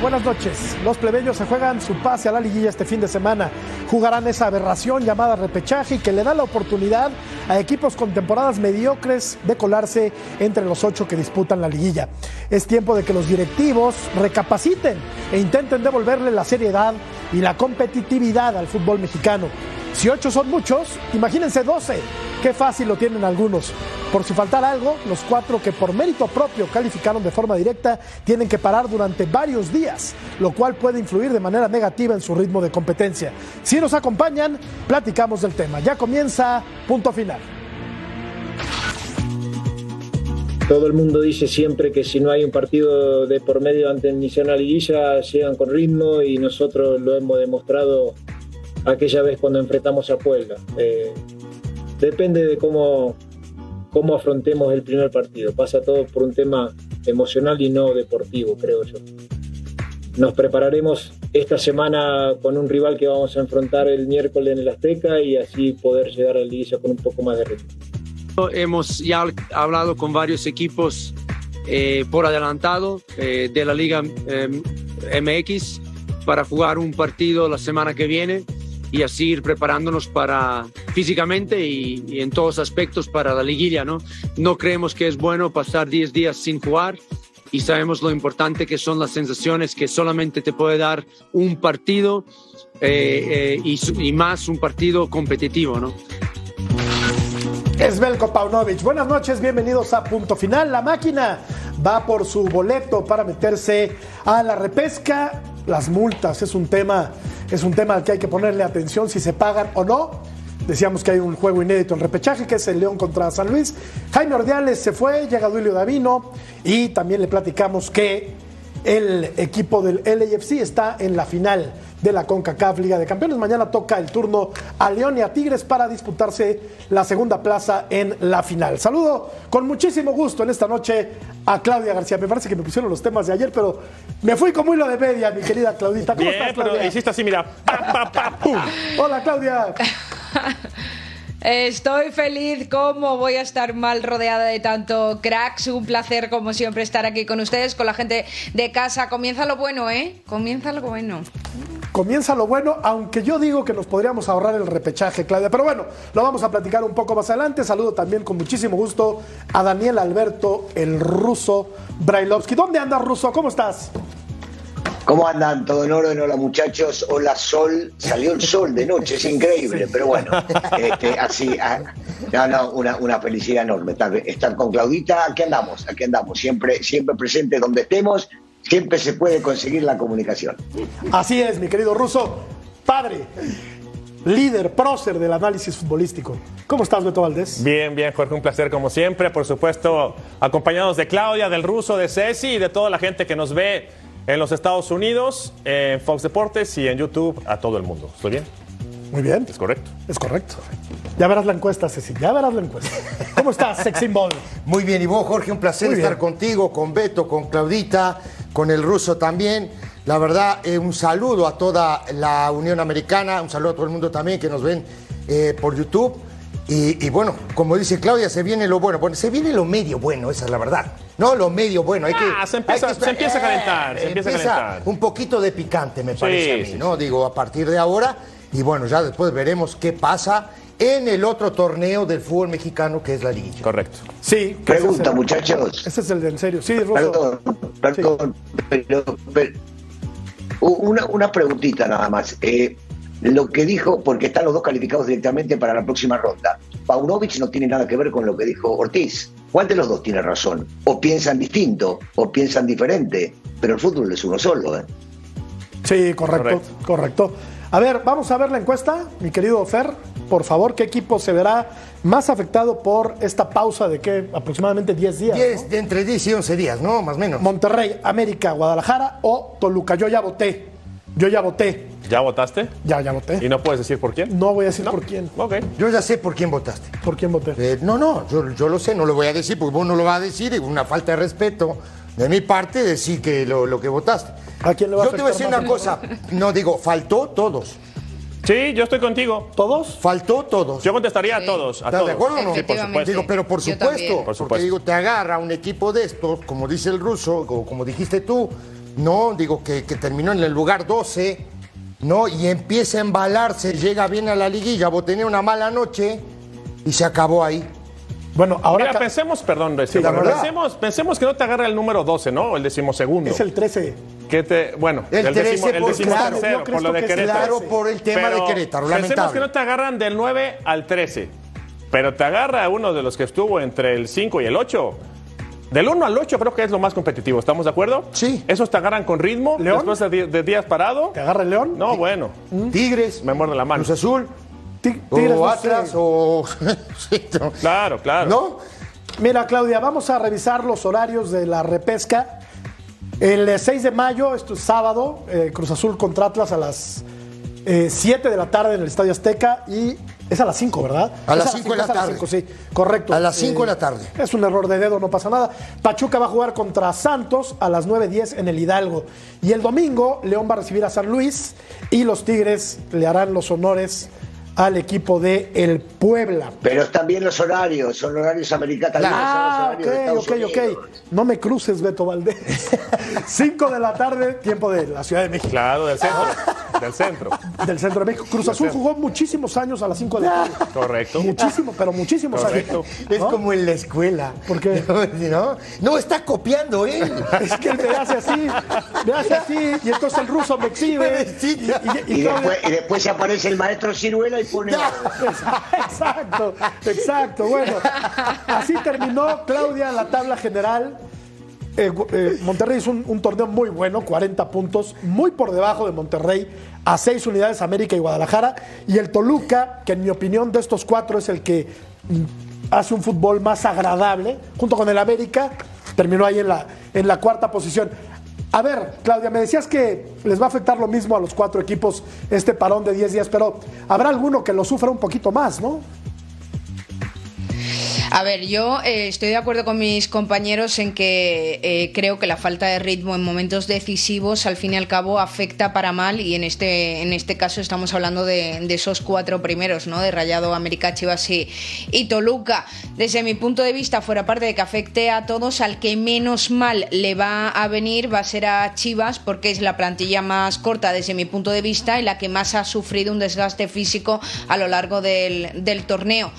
Buenas noches. Los plebeyos se juegan su pase a la liguilla este fin de semana. Jugarán esa aberración llamada repechaje que le da la oportunidad a equipos con temporadas mediocres de colarse entre los ocho que disputan la liguilla. Es tiempo de que los directivos recapaciten e intenten devolverle la seriedad y la competitividad al fútbol mexicano. Si ocho son muchos, imagínense doce. Qué fácil lo tienen algunos. Por si faltara algo, los cuatro que por mérito propio calificaron de forma directa tienen que parar durante varios días, lo cual puede influir de manera negativa en su ritmo de competencia. Si nos acompañan, platicamos del tema. Ya comienza punto final. Todo el mundo dice siempre que si no hay un partido de por medio antes de iniciar la liguilla, llegan con ritmo y nosotros lo hemos demostrado aquella vez cuando enfrentamos a Puebla. Eh, depende de cómo, cómo afrontemos el primer partido. Pasa todo por un tema emocional y no deportivo, creo yo. Nos prepararemos esta semana con un rival que vamos a enfrentar el miércoles en el Azteca y así poder llegar al liguilla con un poco más de ritmo. Hemos ya hablado con varios equipos eh, por adelantado eh, de la Liga MX para jugar un partido la semana que viene y así ir preparándonos para físicamente y, en todos aspectos para la liguilla, ¿no? No creemos que es bueno pasar 10 días sin jugar y sabemos lo importante que son las sensaciones que solamente te puede dar un partido eh, eh, y, más un partido competitivo, ¿no? Es Belko Paunovic. Buenas noches, bienvenidos a Punto Final. La máquina va por su boleto para meterse a la repesca. Las multas es un tema es un tema al que hay que ponerle atención si se pagan o no. Decíamos que hay un juego inédito en repechaje, que es el León contra San Luis. Jaime Ordiales se fue, llega Duilio Davino y también le platicamos que el equipo del LAFC está en la final de la CONCACAF Liga de Campeones. Mañana toca el turno a León y a Tigres para disputarse la segunda plaza en la final. Saludo con muchísimo gusto en esta noche a Claudia García. Me parece que me pusieron los temas de ayer, pero me fui como hilo de media, mi querida Claudita. ¿Cómo estás, Claudia? Pero hiciste así, mira. Hola, Claudia. Estoy feliz, ¿cómo voy a estar mal rodeada de tanto cracks? Un placer, como siempre, estar aquí con ustedes, con la gente de casa. Comienza lo bueno, ¿eh? Comienza lo bueno. Comienza lo bueno, aunque yo digo que nos podríamos ahorrar el repechaje, Claudia. Pero bueno, lo vamos a platicar un poco más adelante. Saludo también con muchísimo gusto a Daniel Alberto, el ruso Brailovsky. ¿Dónde andas, ruso? ¿Cómo estás? ¿Cómo andan? Todo en orden, hola muchachos, hola sol, salió el sol de noche, es increíble, pero bueno, este, así, ah, no, una, felicidad enorme estar, con Claudita, aquí andamos, aquí andamos, siempre, siempre presente donde estemos, siempre se puede conseguir la comunicación. Así es, mi querido Ruso, padre, líder, prócer del análisis futbolístico. ¿Cómo estás, Beto Valdés? Bien, bien, Jorge, un placer como siempre, por supuesto, acompañados de Claudia, del Ruso, de Ceci y de toda la gente que nos ve en los Estados Unidos, en Fox Deportes y en YouTube a todo el mundo. ¿Estoy bien? Muy bien. Es correcto. Es correcto. Ya verás la encuesta, Ceci. Ya verás la encuesta. ¿Cómo estás, Sexy Ball? Muy bien. Y vos, Jorge, un placer estar contigo, con Beto, con Claudita, con el ruso también. La verdad, eh, un saludo a toda la Unión Americana, un saludo a todo el mundo también que nos ven eh, por YouTube. Y, bueno, como dice Claudia, se viene lo bueno. Bueno, se viene lo medio bueno, esa es la verdad. No, lo medio bueno. Hay que, ah, se empieza, a calentar. se empieza, a calentar. Un poquito de picante, me parece a mí, ¿no? Digo, a partir de ahora. Y bueno, ya después veremos qué pasa en el otro torneo del fútbol mexicano que es la Liguilla. Correcto. Sí. Pregunta, muchachos. Ese es el de en serio. Sí, Perdón, perdón. una, una preguntita nada más. Eh, lo que dijo, porque están los dos calificados directamente para la próxima ronda. Paunovic no tiene nada que ver con lo que dijo Ortiz. ¿Cuál de los dos tiene razón? O piensan distinto, o piensan diferente, pero el fútbol es uno solo. ¿eh? Sí, correcto, correcto, A ver, vamos a ver la encuesta, mi querido Fer. Por favor, ¿qué equipo se verá más afectado por esta pausa de qué? Aproximadamente 10 días. 10, de entre 10 y 11 días, ¿no? Más o menos. Monterrey, América, Guadalajara o Toluca. Yo ya voté. Yo ya voté. ¿Ya votaste? Ya, ya voté. ¿Y no puedes decir por quién? No voy a decir por quién. Ok. Yo ya sé por quién votaste. ¿Por quién voté? Eh, no, no, yo, lo sé, no lo voy a decir porque vos no lo vas a decir, es una falta de respeto de mi parte decir que lo, que votaste. ¿A quién le va Yo te voy a decir una cosa, no digo, faltó todos. Sí, yo estoy contigo. ¿Todos? Faltó todos. Yo contestaría a todos. ¿Estás de acuerdo o no? Sí, por supuesto. Digo, pero por supuesto, por supuesto. Porque digo, te agarra un equipo de estos, como dice el ruso, o como dijiste tú, ¿no? Digo que, que terminó en el lugar 12, ¿no? Y empieza a embalarse, llega bien a la liguilla, vos tenés una mala noche y se acabó ahí. Bueno, ahora Mira, pensemos, perdón, Reci, la verdad. pensemos, pensemos que no te agarra el número 12, ¿no? O el decimosegundo. es el 13. Que te, bueno, El el, 13 decimo, el por decimotercero, claro, por lo de Querétaro. Claro, por el tema de Querétaro, Pensemos lamentable. que no te agarran del 9 al 13, pero te agarra uno de los que estuvo entre el 5 y el 8. Del 1 al 8 creo que es lo más competitivo, ¿estamos de acuerdo? Sí. Esos te agarran con ritmo, ¿León? después de, de días parado. ¿Te agarra el León? No, bueno, Tigres, me muerde la mano. Cruz Azul, Ti- Tigres, o. Atlas, o... Sí, no. Claro, claro. ¿No? Mira, Claudia, vamos a revisar los horarios de la repesca. El eh, 6 de mayo, esto es sábado, eh, Cruz Azul contra Atlas a las eh, 7 de la tarde en el Estadio Azteca y es a las 5, ¿verdad? A las 5 de la tarde. 5, sí, correcto. A las 5 de la tarde. Es un error de dedo, no pasa nada. Pachuca va a jugar contra Santos a las 9.10 en el Hidalgo. Y el domingo, León va a recibir a San Luis y los Tigres le harán los honores al equipo de el Puebla. Pero están bien los horarios, son horarios americanos. Ah, ok, ok, ok. No me cruces, Beto Valdés. 5 de la tarde, tiempo de la Ciudad de México. Claro, del centro. Del centro. Del centro de México. Cruz Azul jugó muchísimos años a las 5 de la tarde. Correcto. Muchísimo, pero muchísimos Correcto. años. Es ¿no? como en la escuela. ¿Por qué? ¿No? No, está copiando él. Es que él me hace así, me hace así, y entonces el ruso me exhibe. Y, y- y después, y después se aparece el maestro Ciruela y pone. Exacto, exacto. Bueno, así terminó Claudia la tabla general. Eh, eh, Monterrey es un, un torneo muy bueno, 40 puntos, muy por debajo de Monterrey, a 6 unidades América y Guadalajara. Y el Toluca, que en mi opinión de estos cuatro es el que mm, hace un fútbol más agradable, junto con el América, terminó ahí en la, en la cuarta posición. A ver, Claudia, me decías que les va a afectar lo mismo a los cuatro equipos este parón de 10 días, pero habrá alguno que lo sufra un poquito más, ¿no? A ver, yo eh, estoy de acuerdo con mis compañeros en que eh, creo que la falta de ritmo en momentos decisivos al fin y al cabo afecta para mal y en este, en este caso estamos hablando de, de esos cuatro primeros, ¿no? De Rayado, América, Chivas y, y Toluca. Desde mi punto de vista, fuera parte de que afecte a todos, al que menos mal le va a venir va a ser a Chivas porque es la plantilla más corta desde mi punto de vista y la que más ha sufrido un desgaste físico a lo largo del, del torneo.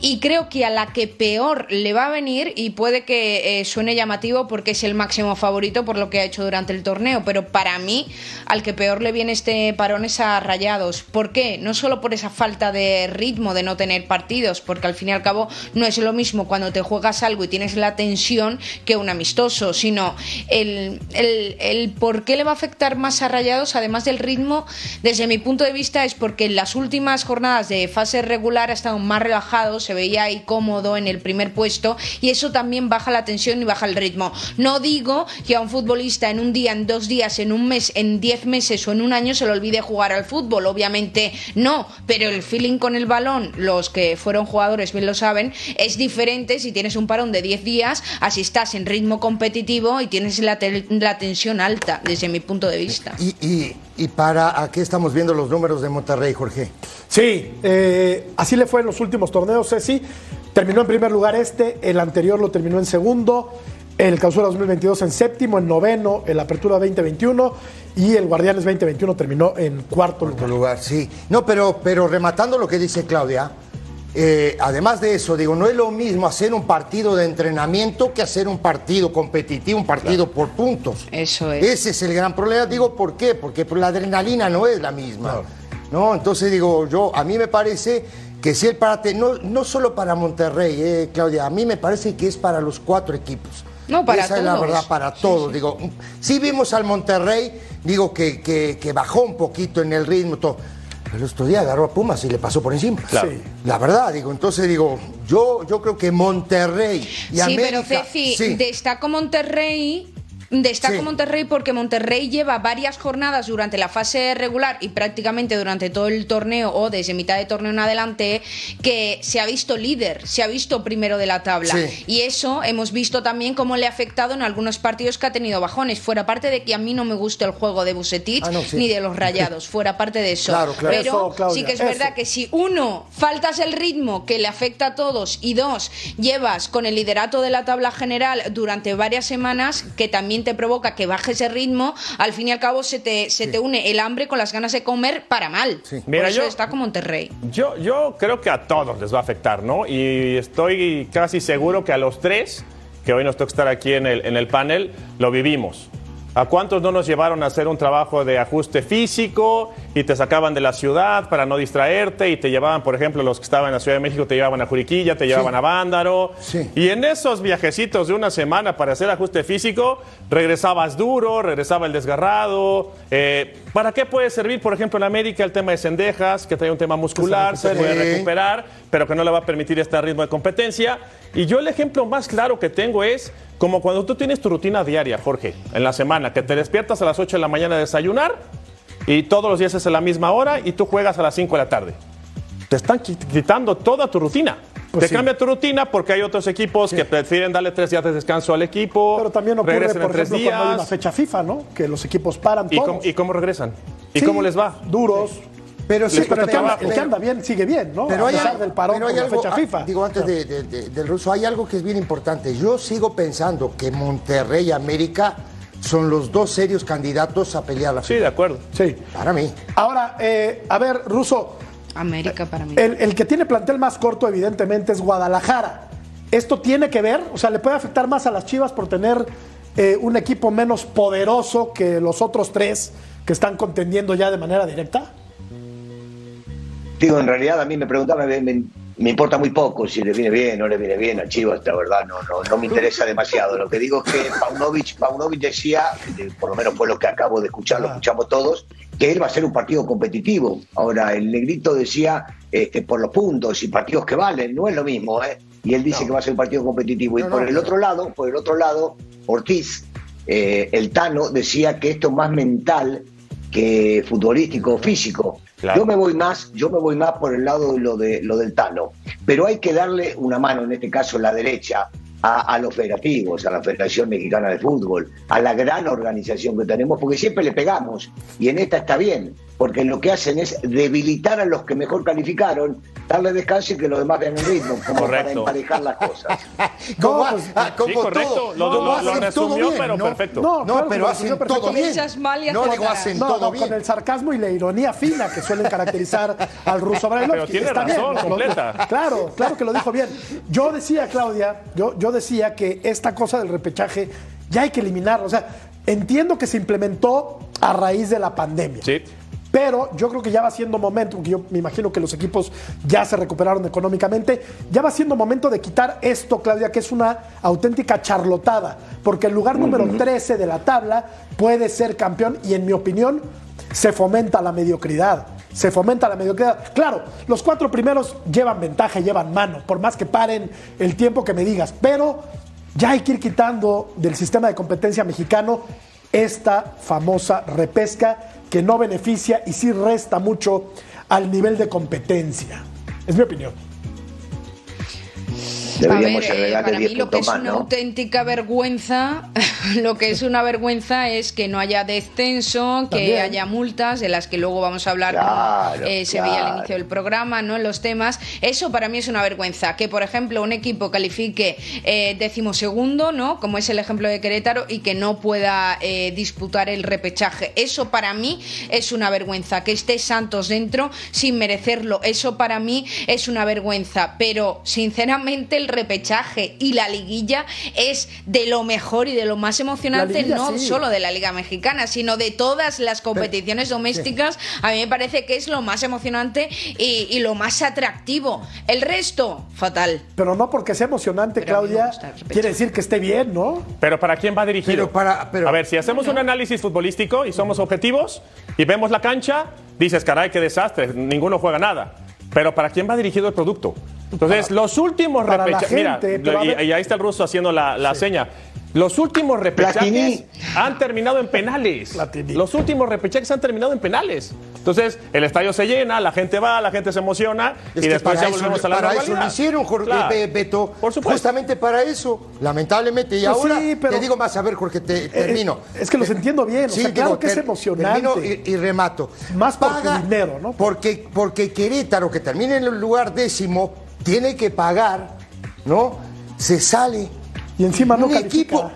Y creo que a la que peor le va a venir, y puede que eh, suene llamativo porque es el máximo favorito por lo que ha hecho durante el torneo, pero para mí al que peor le viene este parón es a Rayados. ¿Por qué? No solo por esa falta de ritmo de no tener partidos, porque al fin y al cabo no es lo mismo cuando te juegas algo y tienes la tensión que un amistoso, sino el, el, el por qué le va a afectar más a Rayados, además del ritmo, desde mi punto de vista es porque en las últimas jornadas de fase regular ha estado más relajado, se veía ahí cómodo en el primer puesto y eso también baja la tensión y baja el ritmo. No digo que a un futbolista en un día, en dos días, en un mes, en diez meses o en un año se le olvide jugar al fútbol, obviamente no, pero el feeling con el balón, los que fueron jugadores bien lo saben, es diferente si tienes un parón de 10 días, así estás en ritmo competitivo y tienes la, la tensión alta, desde mi punto de vista. Y para aquí estamos viendo los números de Monterrey, Jorge. Sí, eh, así le fue en los últimos torneos, Ceci. Terminó en primer lugar este, el anterior lo terminó en segundo, el Clausura 2022 en séptimo, en noveno, el Apertura 2021 y el Guardianes 2021 terminó en cuarto Cuarto lugar. lugar, sí. No, pero, pero rematando lo que dice Claudia, eh, además de eso, digo, no es lo mismo hacer un partido de entrenamiento que hacer un partido competitivo, un partido por puntos. Eso es. Ese es el gran problema. Digo, ¿por qué? Porque la adrenalina no es la misma. ¿no? Entonces digo, yo, a mí me parece que si el parate, no, no solo para Monterrey, eh, Claudia, a mí me parece que es para los cuatro equipos. No, para Esa es la verdad, para todos. Digo, sí vimos al Monterrey, digo que, que, que bajó un poquito en el ritmo, todo. Pero el otro día agarró a Pumas y le pasó por encima. Claro. Sí. La verdad, digo, entonces digo, yo, yo creo que Monterrey y sí, América. pero Ceci, sí. destaco Monterrey. Destaco Sí. Monterrey porque Monterrey lleva varias jornadas durante la fase regular y prácticamente durante todo el torneo o desde mitad de torneo en adelante que se ha visto líder, se ha visto primero de la tabla. Sí. Y eso hemos visto también cómo le ha afectado en algunos partidos que ha tenido bajones. Fuera parte de que a mí no me gusta el juego de Bucetich Ah, no, sí. ni de los rayados, fuera parte de eso. Claro, claro. Pero Eso, Claudia, sí que es eso. verdad que si uno faltas el ritmo que le afecta a todos y dos llevas con el liderato de la tabla general durante varias semanas que también también te provoca que baje ese ritmo, al fin y al cabo se te, se te une el hambre con las ganas de comer para mal. Por Mira, eso yo- está como Monterrey. Yo, yo creo que a todos les va a afectar, ¿no? Y estoy casi seguro que a los tres, que hoy nos toca estar aquí en el, en el panel, lo vivimos. ¿A cuántos no nos llevaron a hacer un trabajo de ajuste físico y te sacaban de la ciudad para no distraerte y te llevaban, por ejemplo, los que estaban en la Ciudad de México te llevaban a Juriquilla, te llevaban a Vándaro? Sí. Y en esos viajecitos de una semana para hacer ajuste físico, regresabas duro, regresaba el desgarrado. Eh, ¿Para qué puede servir, por ejemplo, en América el tema de Cendejas, que trae un tema muscular, se puede recuperar, pero que no le va a permitir este ritmo de competencia? Y yo el ejemplo más claro que tengo es como cuando tú tienes tu rutina diaria, Jorge, en la semana, que te despiertas a las 8 de la mañana a desayunar y todos los días es a la misma hora y tú juegas a las 5 de la tarde. Te están qui- quitando toda tu rutina. Pues te sí. cambia tu rutina porque hay otros equipos que prefieren darle tres días de descanso al equipo. Pero también ocurre, por ejemplo, cuando hay una días. fecha FIFA, ¿no? Que los equipos paran ¿Y todos. cómo, ¿Y cómo regresan? ¿Y Sí, cómo les va? Duros. Pero sí, Pero el que, anda, el que anda bien sigue bien, ¿no? Pero a hay, pesar algo- del parón pero hay la algo- fecha ah, FIFA. Digo, antes de- de- de- del ruso, hay algo que es bien importante. Yo sigo pensando que Monterrey y América son los dos serios candidatos a pelear la Sí, de acuerdo. Sí. Para mí. Ahora, eh, a ver, Ruso, América para mí. el, el que tiene plantel más corto, evidentemente, es Guadalajara. ¿Esto tiene que ver? O sea, ¿le puede afectar más a las Chivas por tener eh, un equipo menos poderoso que los otros tres que están contendiendo ya de manera directa? Digo, en realidad a mí me preguntaba, me, me- me importa muy poco si le viene bien o no le viene bien a Chivas, la verdad no, no, no me interesa demasiado. Lo que digo es que Paunovic, Paunovic decía, por lo menos fue lo que acabo de escuchar, lo escuchamos todos, que él va a ser un partido competitivo. Ahora, el negrito decía este, por los puntos y partidos que valen, no es lo mismo, ¿eh? Y él dice que va a ser un partido competitivo. Y por el otro lado, por el otro lado, Ortiz, eh, el Tano, decía que esto es más mental que futbolístico, físico. Claro. Yo me voy más, yo me voy más por el lado de lo de lo del Tano. Pero hay que darle una mano, en este caso la derecha, a, a los federativos, a la Federación Mexicana de Fútbol, a la gran organización que tenemos, porque siempre le pegamos. Y en esta está bien, porque lo que hacen es debilitar a los que mejor calificaron, darle descanso y que los demás vean el ritmo, como para emparejar las cosas. Pues, ah, como sí, correcto. todo. Lo- No, lo- hacen lo todo resumió, bien, pero ¿no? perfecto. No, No, claro pero lo hacen perfecto. todo bien. Piensas mal y No digo hacen No, todo no, bien. con el sarcasmo y la ironía fina que suelen caracterizar al ruso Brailovsky. Pero tiene Está razón, lo- completa. Claro, claro que lo dijo bien. Yo decía, Claudia, yo, yo decía que esta cosa del repechaje ya hay que eliminarlo. O sea, entiendo que se implementó a raíz de la pandemia. Sí. Pero yo creo que ya va siendo momento, porque yo me imagino que los equipos ya se recuperaron económicamente, ya va siendo momento de quitar esto, Claudia, que es una auténtica charlotada, porque el lugar número 13 de la tabla puede ser campeón y en mi opinión se fomenta la mediocridad. Se fomenta la mediocridad. Claro, los cuatro primeros llevan ventaja, llevan mano, por más que paren el tiempo que me digas, pero ya hay que ir quitando del sistema de competencia mexicano esta famosa repesca que no beneficia y sí resta mucho al nivel de competencia. Es mi opinión. Deberíamos a ver, eh, para 10 mí lo que es más, una ¿no? auténtica vergüenza, lo que es una vergüenza es que no haya descenso, que También. haya multas de las que luego vamos a hablar Claro, como, eh, se veía al inicio del programa, ¿no? En los temas. Eso para mí es una vergüenza. Que, por ejemplo, un equipo califique eh, decimosegundo, ¿no? Como es el ejemplo de Querétaro, y que no pueda eh, disputar el repechaje. Eso para mí es una vergüenza. Que esté Santos dentro sin merecerlo. Eso para mí es una vergüenza. Pero, sinceramente, el repechaje y la liguilla es de lo mejor y de lo más emocionante, liguilla, no sí. solo de la Liga Mexicana, sino de todas las competiciones domésticas. A mí me parece que es lo más emocionante y, y lo más atractivo. El resto, fatal. Pero no porque sea emocionante, Pero Claudia, quiere decir que esté bien, ¿no? Pero ¿para quién va dirigido? Pero para- pero- a ver, si hacemos un análisis futbolístico y somos objetivos y vemos la cancha, dices, caray, qué desastre, ninguno juega nada. Pero ¿para quién va dirigido el producto? Entonces, los últimos repechajes. Mira, y, ahí está el ruso haciendo la, la seña. Los últimos repechajes Platini. han terminado en penales. Platini. Los últimos repechajes han terminado en penales. Entonces, el estadio se llena, la gente va, la gente se emociona Es y después ya eso, volvemos a la para eso lo hicieron, Jorge Claro. Be- Beto. Por supuesto. Justamente para eso, lamentablemente. Y Pues ahora sí, pero- te digo más, a ver, Jorge, te termino. es que los entiendo bien, o sea, claro que es emocionante. Termino y, y remato. Más por tu dinero, ¿no? Porque, porque Querétaro, que termina en el lugar décimo, tiene que pagar, ¿no? Se sale. Y encima no un califica. equipo.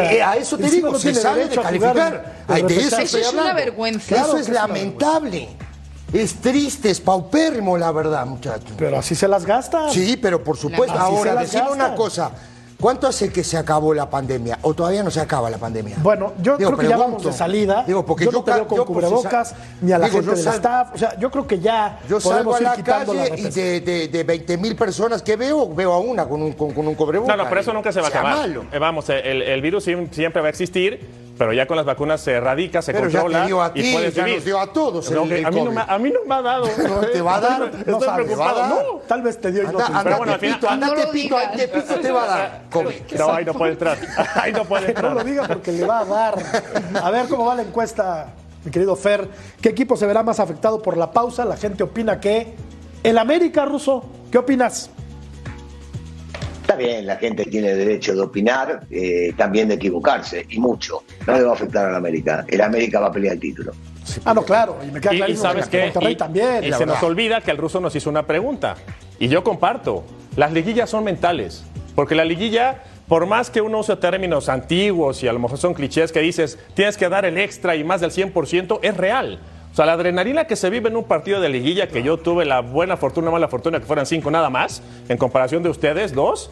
Eh, a eso te digo, no se sale de jugar calificar. el Ay, de eso es una vergüenza. Claro Eso es lamentable. Es triste, es paupérrimo, la verdad, muchachos. Pero así se las gasta. Sí, pero por supuesto. Ahora, decime una cosa. ¿Cuánto hace que se acabó la pandemia? ¿O todavía no se acaba la pandemia? Bueno, yo Digo, creo que ya pregunto. vamos de salida. Digo, porque yo, yo no te veo con si cubrebocas sa- ni a la digo, gente del sal- staff. O sea, yo creo que ya Yo salgo podemos a ir la quitando la calle y de, de, de 20 mil personas que veo, veo a una con un, con, con un cubrebocas. No, no, pero eso nunca se va a acabar. malo. Eh, vamos, el, el virus siem- siempre va a existir, pero ya con las vacunas se erradica, se Pero ya controla te dio a y ti, puedes ya vivir. nos dio a todos el- que el a, mí no me, a mí no me ha dado. No te va a dar, Estoy no sabes, preocupado. dar. No. Tal vez te dio y no Anda, te anda, dio. bueno, al final- Tepito, anda, No digas. ay, Tepito te va a dar COVID. No, ahí no puede entrar. Ahí no puede Que no entrar. lo diga porque le va a dar. A ver cómo va la encuesta, mi querido Fer. ¿Qué equipo se verá más afectado por la pausa? La gente opina que el América, Ruso. ¿Qué opinas? Bien, la gente tiene derecho de opinar, eh, también de equivocarse, y mucho. No le va a afectar a la América. El América va a pelear el título. Ah, no, claro. Y me queda Y, y clarísimo sabes que Y- también. y la se verdad. nos olvida que el ruso nos hizo una pregunta. Y yo comparto. Las liguillas son mentales. Porque la liguilla, por más que uno use términos antiguos y a lo mejor son clichés que dices, tienes que dar el extra y más del 100%, es real. O sea, la adrenalina que se vive en un partido de liguilla, que yo tuve la buena fortuna, mala fortuna, que fueran cinco nada más, en comparación de ustedes, dos,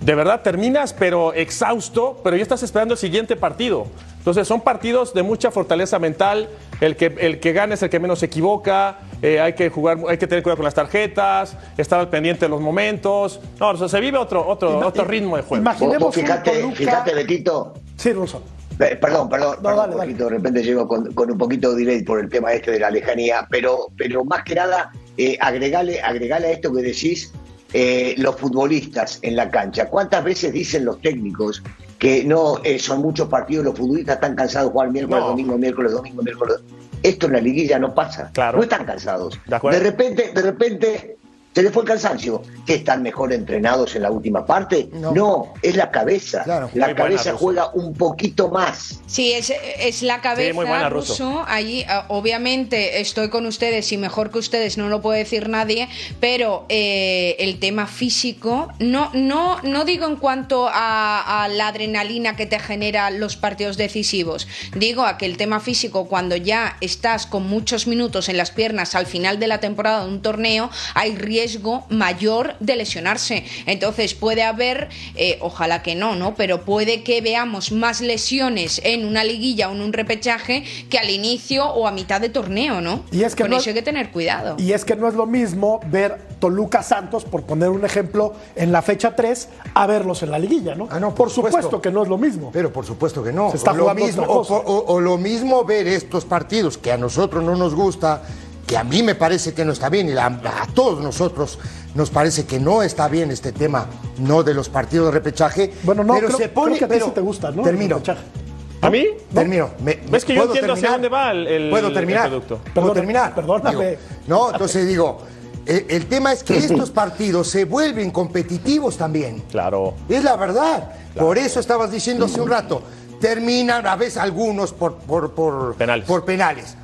de verdad terminas pero exhausto, pero ya estás esperando el siguiente partido. Entonces son partidos de mucha fortaleza mental. El que, el que gana es el que menos se equivoca. eh, hay que jugar, hay que tener cuidado con las tarjetas, estar al pendiente de los momentos. No, o sea, se vive otro, otro, Ima- otro ritmo de juego. Imaginemos vos un fijate, Toluca- fijate, Betito, Sí, Ruso. Eh, Perdón, perdón, No, perdón, dale, dale. poquito, de repente llego con, con un poquito de delay por el tema este de la lejanía, pero, pero más que nada, eh, agregale, agregale a esto que decís, eh, los futbolistas en la cancha. ¿Cuántas veces dicen los técnicos que no eh, son muchos partidos, los futbolistas están cansados de jugar miércoles, No. domingo, miércoles, domingo, miércoles? Esto en la liguilla no pasa. Claro. No están cansados. De repente, de repente. Se les fue el cansancio. ¿Que están mejor entrenados en la última parte? No. No, es la cabeza. Claro. La cabeza juega un poquito más. Sí, es, es la cabeza, muy buena, ruso. Russo. Allí, ah, obviamente, estoy con ustedes y mejor que ustedes no lo puede decir nadie, pero eh, el tema físico, no, no, no digo en cuanto a, a la adrenalina que te genera los partidos decisivos, digo a que el tema físico, cuando ya estás con muchos minutos en las piernas al final de la temporada de un torneo, hay riesgo mayor de lesionarse. Entonces puede haber, eh, ojalá que no, ¿no? Pero puede que veamos más lesiones en una liguilla o en un repechaje que al inicio o a mitad de torneo, ¿no? Y es que Con no- eso hay que tener cuidado. Y es que no es lo mismo ver Toluca Santos, por poner un ejemplo, en la fecha 3, a verlos en la liguilla, ¿no? Ah, no, por por supuesto. supuesto. que no es lo mismo. Pero por supuesto que no. Se está o, lo mismo, otra o, cosa. o- o lo mismo ver estos partidos que a nosotros no nos gusta, que a mí me parece que no está bien y la- a todos nosotros nos parece que no está bien este tema, no de los partidos de repechaje. Bueno, no, pero creo- se pone, creo que a ti pero- sí te gusta, ¿no? Termino. ¿A mí? Termino. Me- ¿Ves que yo ¿puedo entiendo hacia dónde va el- el- ¿Puedo el terminar? producto? ¿Puedo terminar? perdóname. Digo, no, entonces digo, el, el tema es que estos partidos se vuelven competitivos también. Claro. Es la verdad. Por eso estabas diciendo hace un rato. Terminan a veces algunos por, por, por Penales. por penales.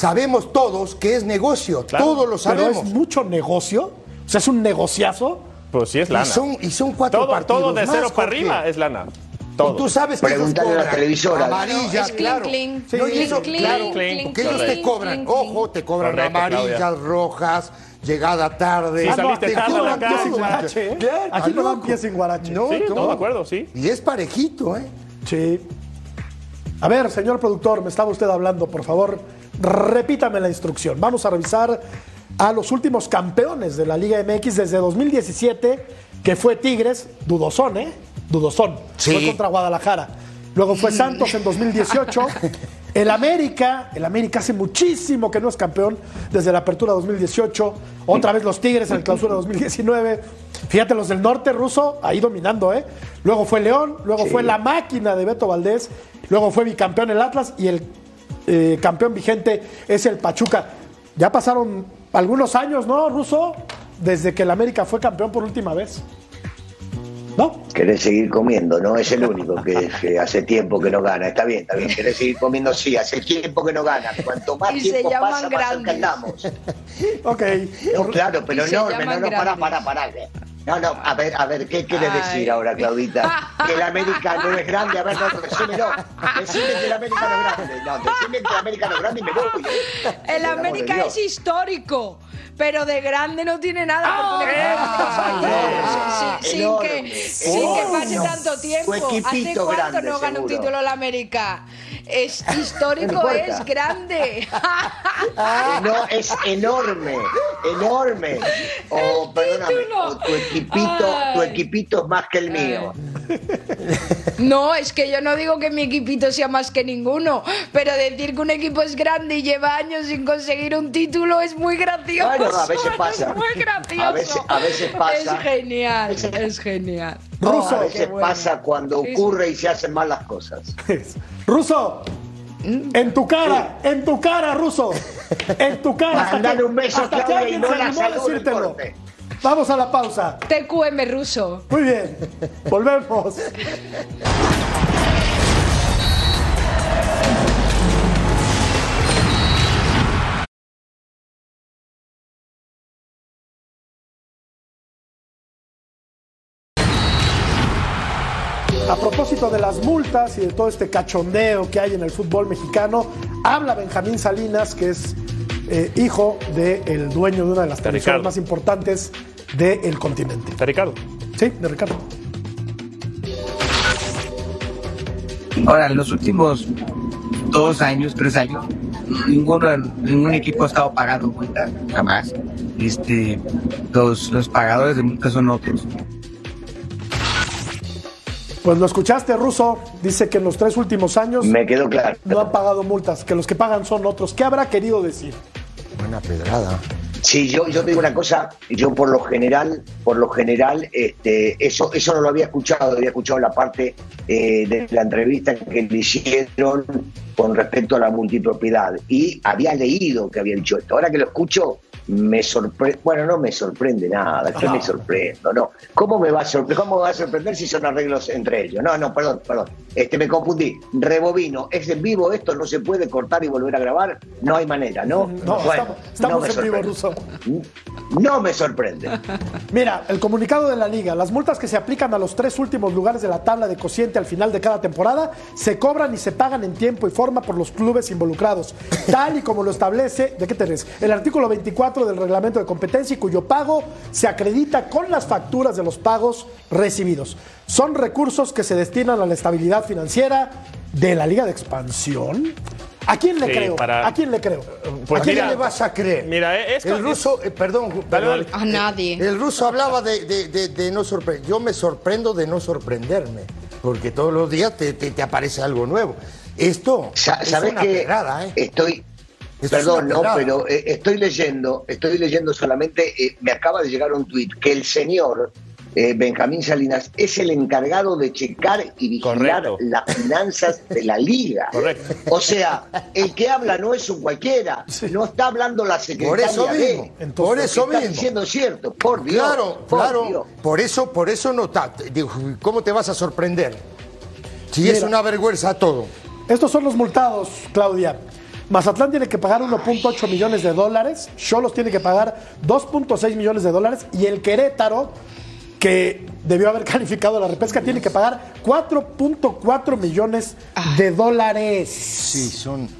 Sabemos todos que es negocio. Claro. Todos lo Pero sabemos. es mucho negocio. O sea, es un negociazo. Pues sí es y, lana. son, y son cuatro todo, partidos. todo de más, cero para arriba es lana. Y Todo. tú sabes que ellos Pregúntale a la cobran televisora. Amarilla, Es clink, claro. clink. No, y Clink, eso, clink, claro, ellos te cobran, ojo, te cobran Correcto, amarillas, Claudia. rojas, llegada tarde. Sí, Ah, saliste te tarde a la cobran Sin guarache, ¿eh? Aquí no dan pie sin guarache. No, Sí, no. todo de acuerdo, sí. Y es parejito, ¿eh? Sí. A ver, señor productor, me estaba usted hablando, por favor, repítame la instrucción. Vamos a revisar a los últimos campeones de la Liga MX desde 2017, que fue Tigres, dudosón, ¿eh? Dudosón. Sí. Fue contra Guadalajara. Luego fue Santos en 2018. El América, el América hace muchísimo que no es campeón desde la apertura 2018. Otra vez los Tigres en el clausura 2019. Fíjate, los del norte ruso ahí dominando, ¿eh? Luego fue León, luego fue la máquina de Beto Valdés, luego fue bicampeón el Atlas y el eh, campeón vigente es el Pachuca. Ya pasaron algunos años, ¿no, Ruso? Desde que el América fue campeón por última vez. ¿No? Querés seguir comiendo, ¿no? Es el único que, que hace tiempo que no gana. Está bien, está bien. Querés seguir comiendo, sí, hace tiempo que no gana. Cuanto más Y se tiempo llaman pasa, más cerca grandes. estamos. Ok. No, claro, pero no, no, no, pará, grandes. pará, pará. No, no, a ver, a ver, ¿qué quieres decir ahora, Claudita? Que el América no es grande. A ver, no, decímelo. Decime que el América no es grande. No, decime que el América no es grande y me voy. El América es histórico pero de grande no tiene nada. Ah, sin, que, sin que pase tanto tiempo. ¿Hace cuánto no gana un título el América? Es histórico, es grande. no, es enorme, enorme. Oh, perdóname, tu equipito, tu equipito es más que el mío. No, es que yo no digo que mi equipito sea más que ninguno, pero decir que un equipo es grande y lleva años sin conseguir un título es muy gracioso. Bueno, a veces pasa. Es muy gracioso. A veces, a veces pasa. Es genial, es genial. Ruso, a veces pasa cuando ocurre y se hacen mal las cosas. Ruso, en tu cara, en tu cara, Ruso. En tu cara. Dale un beso, hasta que alguien se animó a decírtelo. Vamos a la pausa. TQM ruso. Muy bien. Volvemos. de las multas y de todo este cachondeo que hay en el fútbol mexicano, habla Benjamín Salinas, que es eh, hijo del dueño de una de las televisiones más importantes del continente. ¿De Ricardo? Sí, de Ricardo. Ahora, en los últimos dos años, tres años, ninguno, ningún equipo ha estado pagando multa, jamás. Este, los, los pagadores de multas son otros. Pues lo escuchaste, Ruso. Dice que en los tres últimos años. Me quedó claro. No han pagado multas, que los que pagan son otros. ¿Qué habrá querido decir? Buena pedrada. Sí, yo, yo te digo una cosa, yo por lo general, por lo general, este, eso, eso no lo había escuchado, había escuchado la parte eh, de la entrevista que le hicieron con respecto a la multipropiedad y había leído que había dicho esto. Ahora que lo escucho, me sorprende, bueno, no me sorprende nada, ¿qué me sorprendo? No, ¿cómo me va a sorprender? ¿Cómo me va a sorprender si son arreglos entre ellos? No, no, perdón, perdón, este me confundí. Rebobino, ¿es en vivo esto? ¿No se puede cortar y volver a grabar? No hay manera, ¿no? No, bueno, estamos, en vivo, No me sorprende. Mira, el comunicado de la liga, las multas que se aplican a los tres últimos lugares de la tabla de cociente al final de cada temporada se cobran y se pagan en tiempo y forma por los clubes involucrados, tal y como lo establece, ¿de qué tenés? El artículo 24 del reglamento de competencia y cuyo pago se acredita con las facturas de los pagos recibidos. Son recursos que se destinan a la estabilidad financiera de la Liga de Expansión. ¿A quién le creo? ¿A quién le creo? Pues ¿A quién le vas a creer? Mira, es el ruso, eh, perdón, perdón, a nadie. El ruso hablaba de, de, de, no sorprender. Yo me sorprendo de no sorprenderme, porque todos los días te, te, aparece algo nuevo. Esto ¿sabes es una que ¿eh? Estoy, Perdón, no, pero eh, estoy leyendo, estoy leyendo solamente, eh, me acaba de llegar un tuit que el señor eh, Benjamín Salinas es el encargado de checar y vigilar las finanzas de la liga. Correcto. O sea, el que habla no es un cualquiera, no está hablando la secretaria por eso mismo, por eso mismo. Está diciendo cierto, por Dios. Claro, claro. Por eso, por eso no está. ¿Cómo te vas a sorprender? Si es una vergüenza todo. Estos son los multados, Claudia. Mazatlán tiene que pagar 1.8 millones de dólares, Cholos tiene que pagar 2.6 millones de dólares y el Querétaro, que debió haber calificado la repesca, tiene que pagar 4.4 millones de dólares. Sí, son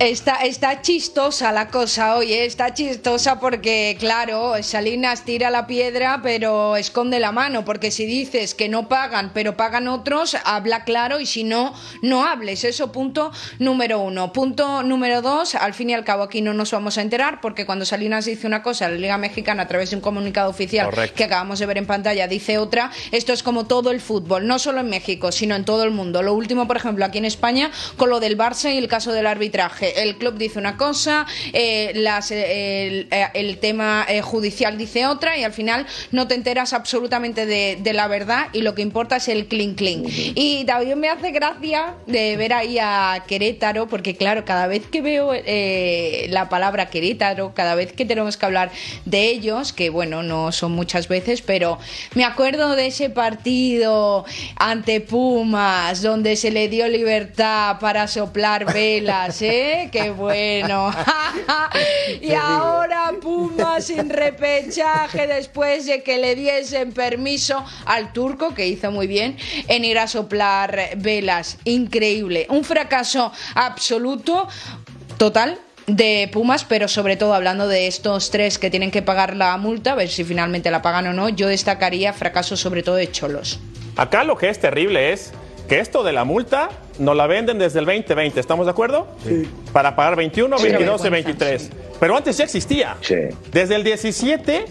Está, está chistosa la cosa, oye, está chistosa porque, claro, Salinas tira la piedra pero esconde la mano, porque si dices que no pagan pero pagan otros, habla claro y si no, no hables. Eso punto número uno. Punto número dos, al fin y al cabo aquí no nos vamos a enterar porque cuando Salinas dice una cosa, la Liga Mexicana a través de un comunicado oficial que acabamos de ver en pantalla dice otra, esto es como todo el fútbol, no solo en México, sino en todo el mundo. Lo último, por ejemplo, aquí en España, con lo del Barça y el caso del arbitraje el club dice una cosa, eh, eh, el, tema eh, judicial dice otra y al final no te enteras absolutamente de, la verdad y lo que importa es el clean clean. Y también me hace gracia de ver ahí a Querétaro, porque claro, cada vez que veo la palabra Querétaro, cada vez que tenemos que hablar de ellos, que bueno, no son muchas veces, pero me acuerdo de ese partido ante Pumas, donde se le dio libertad para soplar velas, ¿eh? ¿Eh? ¡Qué bueno! y ahora Pumas sin repechaje después de que le diesen permiso al turco, que hizo muy bien, en ir a soplar velas. Increíble. Un fracaso absoluto, total, de Pumas, pero sobre todo hablando de estos tres que tienen que pagar la multa, a ver si finalmente la pagan o no, yo destacaría fracaso sobre todo de Cholos. Acá lo que es terrible es que esto de la multa nos la venden desde el 2020, ¿estamos de acuerdo? Sí. Para pagar 21, Sí, 22 y vergüenza, 23. sí. Pero antes ya existía. Sí. Desde el 17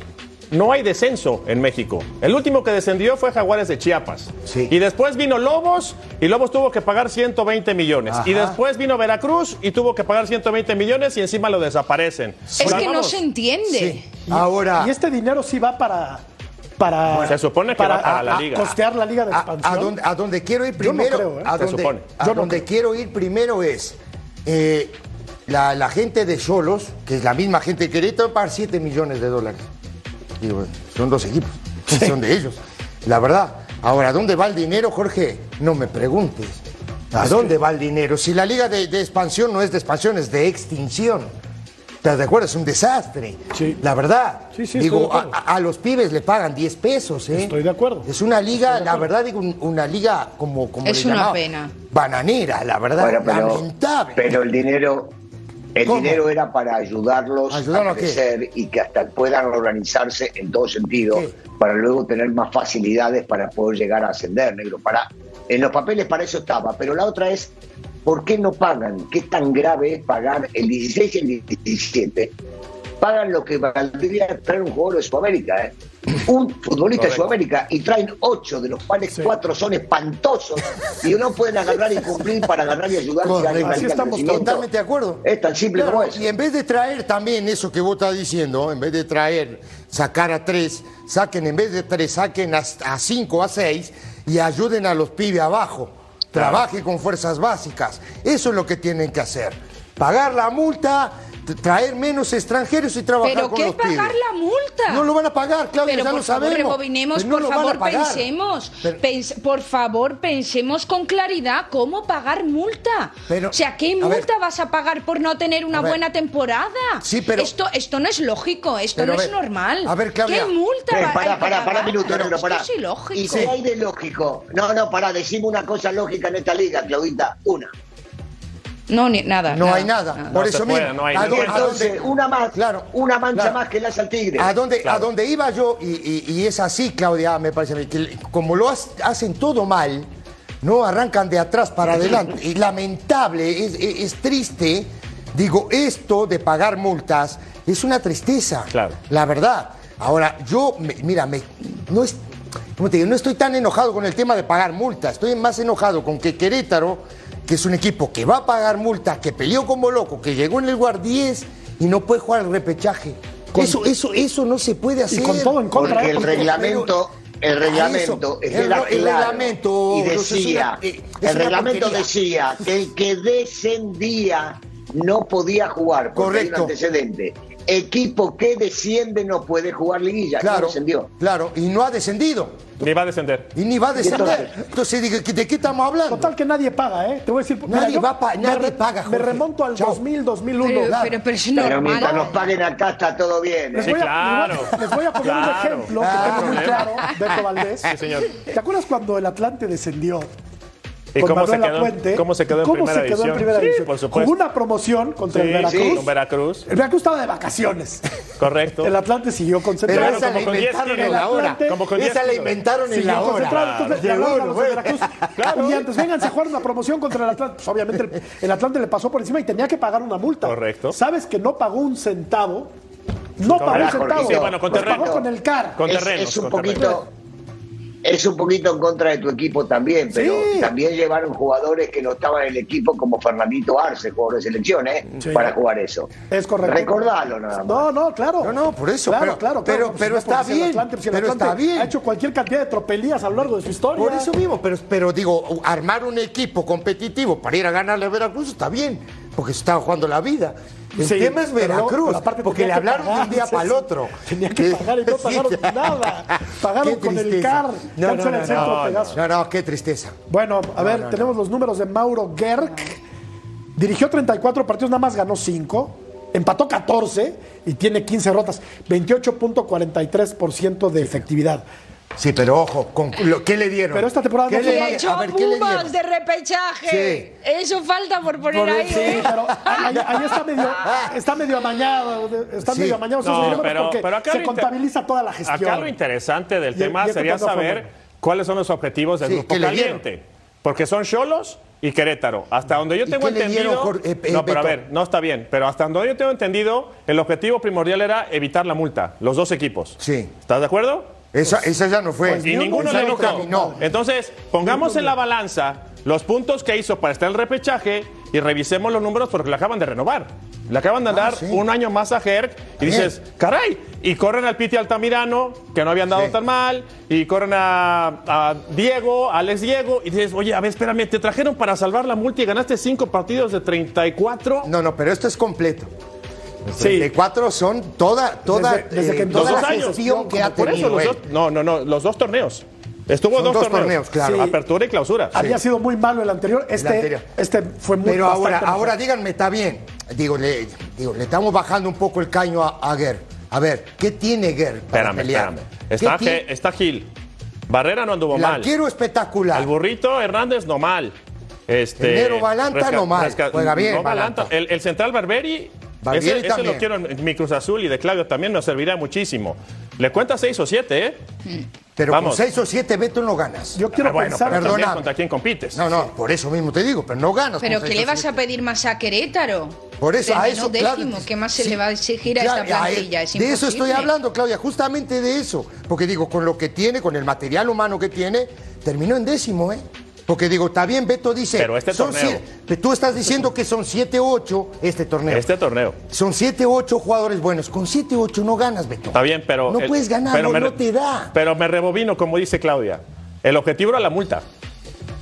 no hay descenso en México. El último que descendió fue Jaguares de Chiapas. Sí. Y después vino Lobos y Lobos tuvo que pagar 120 millones. Y después vino Veracruz y tuvo que pagar 120 millones y encima lo desaparecen. Es que no se entiende. Ahora, Y este dinero sí va para. Para Se supone que va para la liga. costear la liga de expansión. a donde, a donde quiero ir Yo no primero, creo, ¿eh? a Se donde, supone. a Yo no donde creo. quiero ir primero es eh, la, la gente de Cholos, que es la misma gente de Querétaro, pagar 7 millones de dólares. Digo, son dos equipos, son de ellos. La verdad. Ahora, ¿dónde va el dinero, Jorge? No me preguntes. ¿A dónde va el dinero? Si la liga de, de expansión no es de expansión, es de extinción. ¿Estás de acuerdo? Es un desastre. Sí. La verdad. Sí, sí, estoy Digo, de a, los pibes le pagan 10 pesos, ¿eh? Estoy de acuerdo. Es una liga, la verdad, digo, un- una liga como, como Es le una llamaba, pena. Bananera, la verdad, Bueno, pero, lamentable. pero el dinero, el ¿Cómo? dinero era para ayudarlos ¿Ayudarlos a crecer y que hasta puedan organizarse en todo sentido ¿Qué? para luego tener más facilidades para poder llegar a ascender, negro. Para, en los papeles para eso estaba, pero la otra es, ¿por qué no pagan? ¿Qué tan grave es pagar el 16 y el 17? Pagan lo que valdría traer un jugador de Sudamérica, ¿eh? Un futbolista de. Sudamérica y traen ocho, de los cuales cuatro son espantosos y no pueden agarrar y cumplir para agarrar y ayudar Así estamos. Totalmente de acuerdo. Es tan simple Claro, como eso. Y en vez de traer también eso que vos estás diciendo, en vez de traer, sacar a tres, saquen, en vez de tres, saquen a, a cinco, a seis y ayuden a los pibes abajo. Trabajen con fuerzas básicas. Eso es lo que tienen que hacer. Pagar la multa, traer menos extranjeros y trabajar ¿Pero con qué los pibes. pagar la multa? No lo van a pagar, Claudia, Pero ya por lo favor, sabemos. rebobinemos, Pero no por lo favor, pensemos. Pero- Pens- por favor, pensemos con claridad cómo pagar multa. Pero, o sea, ¿qué a ver. multa vas a pagar por no tener una buena temporada? Sí, pero- Esto, esto no es lógico, esto Pero, no es normal. a ver, Claudia. ¿Qué multa Eh, va pará, hay que pará, pará, pagar? minuto, negro, Esto es ilógico. ¿Y qué hay de lógico? No, no, pará, decime una cosa lógica en esta liga, Claudita. Una. No, ni, nada. No hay nada. Por No eso puede, mismo. no hay ¿a nada. dónde- a dónde- una más, Claro, una mancha claro. más que le hace al tigre. A donde, Claro. a donde iba yo, y, y- y es así, Claudia, me parece a mí, que como lo has- hacen todo mal, no arrancan de atrás para adelante. Y lamentable, es, es- es triste. Digo, esto de pagar multas es una tristeza. Claro. La verdad. Ahora, yo, me- mira, me, no es. ¿cómo te digo? No estoy tan enojado con el tema de pagar multas. Estoy más enojado con que Querétaro, que es un equipo que va a pagar multas, que peleó como loco, que llegó en el lugar 10 y no puede jugar el repechaje. Con- eso, eso, eso no se puede hacer. Y con todo en contra. Porque ¿eh? el reglamento, el reglamento Eso, era el- el claro reglamento, y es decía, una- es el reglamento porquería. decía que el que descendía no podía jugar porque hay un Correcto. antecedente. Equipo que desciende no puede jugar liguilla, no Claro, descendió. claro, y no ha descendido. Ni va a descender. Y ni va a descender. entonces? ¿de qué estamos hablando? Total que nadie paga, ¿eh? Te voy a decir. Nadie yo va a pa- me nadie paga, Me Jorge. remonto al Chao. 2000, 2001. Pero, claro. pero, pero mientras nos paguen acá está todo bien. Les ¿eh? voy, a, claro. les voy a- les voy a poner un Claro. ejemplo que tengo muy claro, Beto Valdés. Sí, señor. ¿Te acuerdas cuando el Atlante descendió? ¿Y con cómo se, quedó, Lapuente? cómo se quedó en ¿Cómo primera se quedó división? en primera Sí, división? por supuesto. Jugó una promoción contra el Veracruz. sí, con Veracruz. El Veracruz estaba de vacaciones. Correcto. El Atlante siguió Pero concentrado. Claro, esa la como con 10 inventaron en la hora. Como con 10 Esa la inventaron en la hora. Claro. Y antes, vénganse a jugar una promoción contra el Atlante. Pues obviamente el, el Atlante le pasó por encima y tenía que pagar una multa. Correcto. ¿Sabes que no pagó un centavo? No pagó un centavo. Sí, bueno, con Los terreno. pagó con el CAR. Con es, terrenos. es un con poquito terrenos. Es un poquito en contra de tu equipo también, pero Sí. también llevaron jugadores que no estaban en el equipo como Fernandito Arce, jugador de selección, ¿eh? Sí. para jugar eso. Es correcto. Recordalo nada más. No, no, claro. No, no, por eso, Claro, pero- claro, pero- claro. pero no, está bien, Atlante- pero Atlante está bien. Ha hecho cualquier cantidad de tropelías a lo largo de su historia. Por eso mismo, pero, pero digo, armar un equipo competitivo para ir a ganarle a Veracruz está bien, porque se estaba jugando la vida. El Sí, tema es Veracruz, porque le hablaron de un día para el otro. Tenía que pagar y no pagaron nada. Pagaron con el. CAR. No, no, qué tristeza. Bueno, a ver, tenemos los números de Mauro Gerg. Dirigió 34 partidos, nada más ganó 5. Empató 14 y tiene 15 rotas. 28.43% de efectividad. Sí, pero ojo, con lo, ¿qué le dieron? Pero esta temporada ¿Qué no le- echó a ver, ¿qué le Pumas dieron? de repechaje. Eso falta por poner Por- ahí. Sí, ¿eh? pero ahí, ahí está medio, está medio amañado, está Sí. medio amañado No, pero- acá se contabiliza toda la gestión. Acá lo interesante del Y- tema y sería saber cuáles son los objetivos del Sí, grupo caliente. Porque son Cholos y Querétaro. Hasta donde yo ¿Y tengo entendido. dieron, Jorge- eh, eh, no, pero a ver, no está bien. Pero hasta donde yo tengo entendido, el objetivo primordial era evitar la multa. Los dos equipos. Sí. ¿Estás de acuerdo? Esa, esa ya no fue. Pues Y Ni ninguno uno le. No. Entonces, pongamos en la balanza los puntos que hizo para estar en el repechaje y revisemos los números porque le acaban de renovar. Le acaban de dar sí. un año más a Herc y Bien. dices, caray, y corren al Piti Altamirano, que no habían dado Sí. tan mal, y corren a, a Diego, a Alex Diego, y dices, oye, a ver, espérame, te trajeron para salvar la multa y ganaste cinco partidos de 34. No, no, pero esto es completo. Sí. De cuatro son toda, toda, Desde- desde que eh, toda los la años. gestión que ha Por eso tenido los él. dos, no, no, no, los dos torneos. Estuvo Son dos, dos torneos. torneos, claro. Sí. Apertura y clausura. Había sido muy malo el anterior. Este, anterior. este fue muy Pero ahora, mejor. ahora díganme, está bien. Digo le, digo, le estamos bajando un poco el caño a, a Guer. A ver, ¿qué tiene Guer para Espérame, pelear? espérame. ¿Qué Está? Ge- está Gil. Barrera no anduvo El mal. arquero espectacular. El burrito Hernández no mal. Este, Enero Balanta no mal. Juega bien, no Balanta. Balanta. El, el central Barberi, También. lo quiero en mi Cruz Azul y de Claudio también nos servirá muchísimo. Le cuenta seis o siete, ¿eh? Pero Vamos. con seis o siete Beto no ganas. Yo quiero Ah, bueno, pensar. pero Perdóname. contra quién compites. No, no, por eso mismo te digo, pero no ganas. Pero ¿qué le vas a pedir más a Querétaro? Por eso, a eso, claro, décimo. ¿Qué más se sí. le va a exigir a Claro, esta plantilla? Es de eso estoy hablando, Claudia, justamente de eso. Porque digo, con lo que tiene, con el material humano que tiene, terminó en décimo, ¿eh? Porque digo, está bien, Beto dice. Pero este son torneo. siete- pero tú estás diciendo que son 7, 8 este torneo. Este torneo. Son 7, 8 jugadores buenos. Con 7, 8 no ganas, Beto. Está bien, pero. No el- puedes ganar, pero no, me- no te da. Pero me rebobino, como dice Claudia. El objetivo era la multa.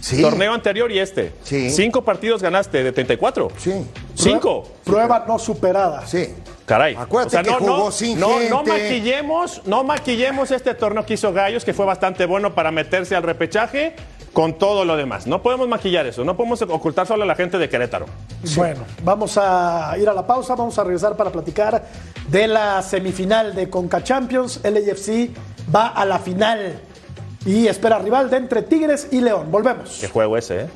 Sí. Torneo anterior y este. Sí. Cinco partidos ganaste de 34. Sí. Cinco. Prueba no superada. Sí. Caray. Acuérdate que jugó sin no, no gente. maquillemos, no maquillemos este torneo que hizo Gallos, que fue bastante bueno para meterse al repechaje con todo lo demás. No podemos maquillar eso, no podemos ocultar solo a la gente de Querétaro. Bueno, vamos a ir a la pausa, vamos a regresar para platicar de la semifinal de Conca Champions. El AFC va a la final y espera rival de entre Tigres y León. Volvemos. Qué juego ese, ¿eh?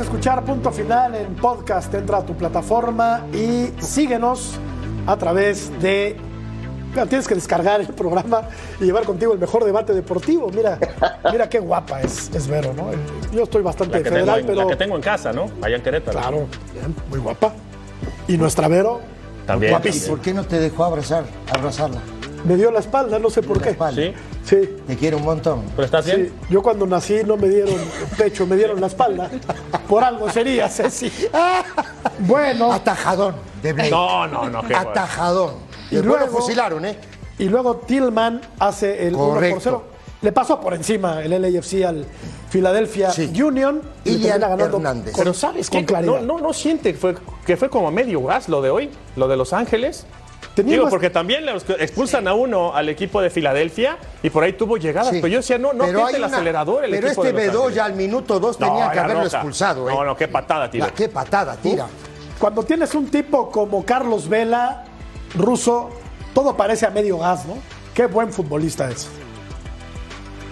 Puedes escuchar Punto Final en podcast. Entra a tu plataforma y síguenos a través de. Tienes que descargar el programa y llevar contigo el mejor debate deportivo. Mira, mira qué guapa es, es Vero, ¿no? Yo estoy bastante La que, federal, pero. la que tengo en casa, ¿no? Allá en Querétaro. Claro, bien, muy guapa. Y nuestra Vero, También. guapísima. ¿Por qué no te dejó abrazar, abrazarla? Me dio la espalda, no sé por qué. Sí. Sí. Te quiero un montón. ¿Pero estás bien? Sí, yo cuando nací no me dieron pecho, me dieron la espalda. Por algo sería, Ceci. Bueno, Atajadón de Blake. No, no, no. qué. Atajadón. Y Y luego luego- lo fusilaron, ¿eh? y luego Tillman hace el 1 por Correcto. 0. Le pasó por encima el LAFC al Philadelphia Sí. Union y le Ilian termina ganando Hernández. con- Pero ¿sabes con claridad. No, no, no siente que fue, que fue como medio gas lo de hoy, lo de Los Ángeles. Digo, más- porque también le expulsan a uno al equipo de Filadelfia y por ahí tuvo llegadas. Sí. Pero yo decía, no, no Pero hay el una- acelerador el Pero equipo este de Los B2 Ángeles. ya al minuto 2 No, tenía que haberlo expulsado, ¿eh? No, no, qué patada, tío. La- qué patada, tira. Cuando tienes un tipo como Carlos Vela, ruso, todo parece a medio gas, ¿no? Qué buen futbolista es.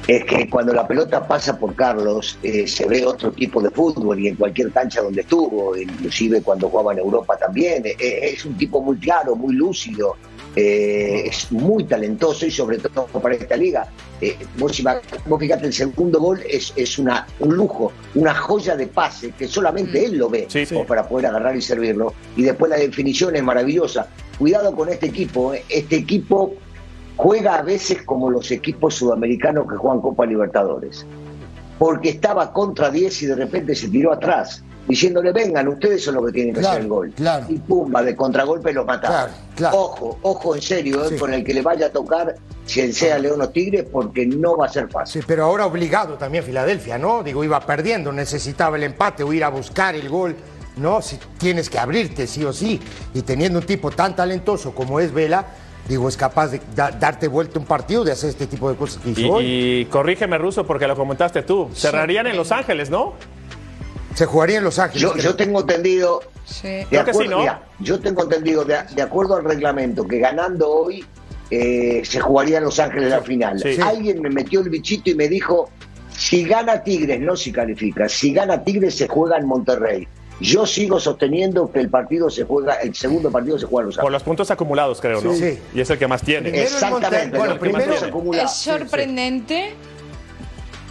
Es que cuando la pelota pasa por Carlos eh, se ve otro tipo de fútbol y en cualquier cancha donde estuvo, inclusive cuando jugaba en Europa también. Eh, es un tipo muy claro, muy lúcido, eh, es muy talentoso y sobre todo para esta liga. Eh, vos, vos fíjate, el segundo gol es, es una, un lujo, una joya de pase que solamente él lo ve Sí, para poder agarrar y servirlo. Y después la definición es maravillosa. Cuidado con este equipo, eh. este equipo juega a veces como los equipos sudamericanos que juegan Copa Libertadores. Porque estaba contra 10 y de repente se tiró atrás, diciéndole, vengan, ustedes son los que tienen que Claro, hacer el gol. claro. Y pumba, de contragolpe lo mataron. Claro. Ojo, ojo en serio, eh, con el que le vaya a tocar, si sea León o Tigres, porque no va a ser fácil. Sí, pero ahora obligado también Filadelfia, ¿no? Digo, iba perdiendo, necesitaba el empate o ir a buscar el gol ¿no? Si tienes que abrirte sí o sí. Y teniendo un tipo tan talentoso como es Vela, digo, es capaz de da- darte vuelta un partido, de hacer este tipo de cosas que hizo Y, hoy. y corrígeme, Ruso, porque lo comentaste tú. Cerrarían en Los Ángeles, ¿no? Se jugaría en Los Ángeles. Yo, tengo entendido, Sí. de acuerdo, sí, ¿no? mira, yo tengo entendido de, de acuerdo al reglamento que ganando hoy eh, se jugaría en Los Ángeles la final. Sí. Alguien me metió el bichito y me dijo, si gana Tigres no se califica, si gana Tigres se juega en Monterrey. Yo sigo sosteniendo que el partido se juega, el segundo partido se juega en Los Por los puntos acumulados, creo, ¿no? Sí. Y es el que más tiene. Exactamente. Bueno, primero- se acumula. Es sorprendente.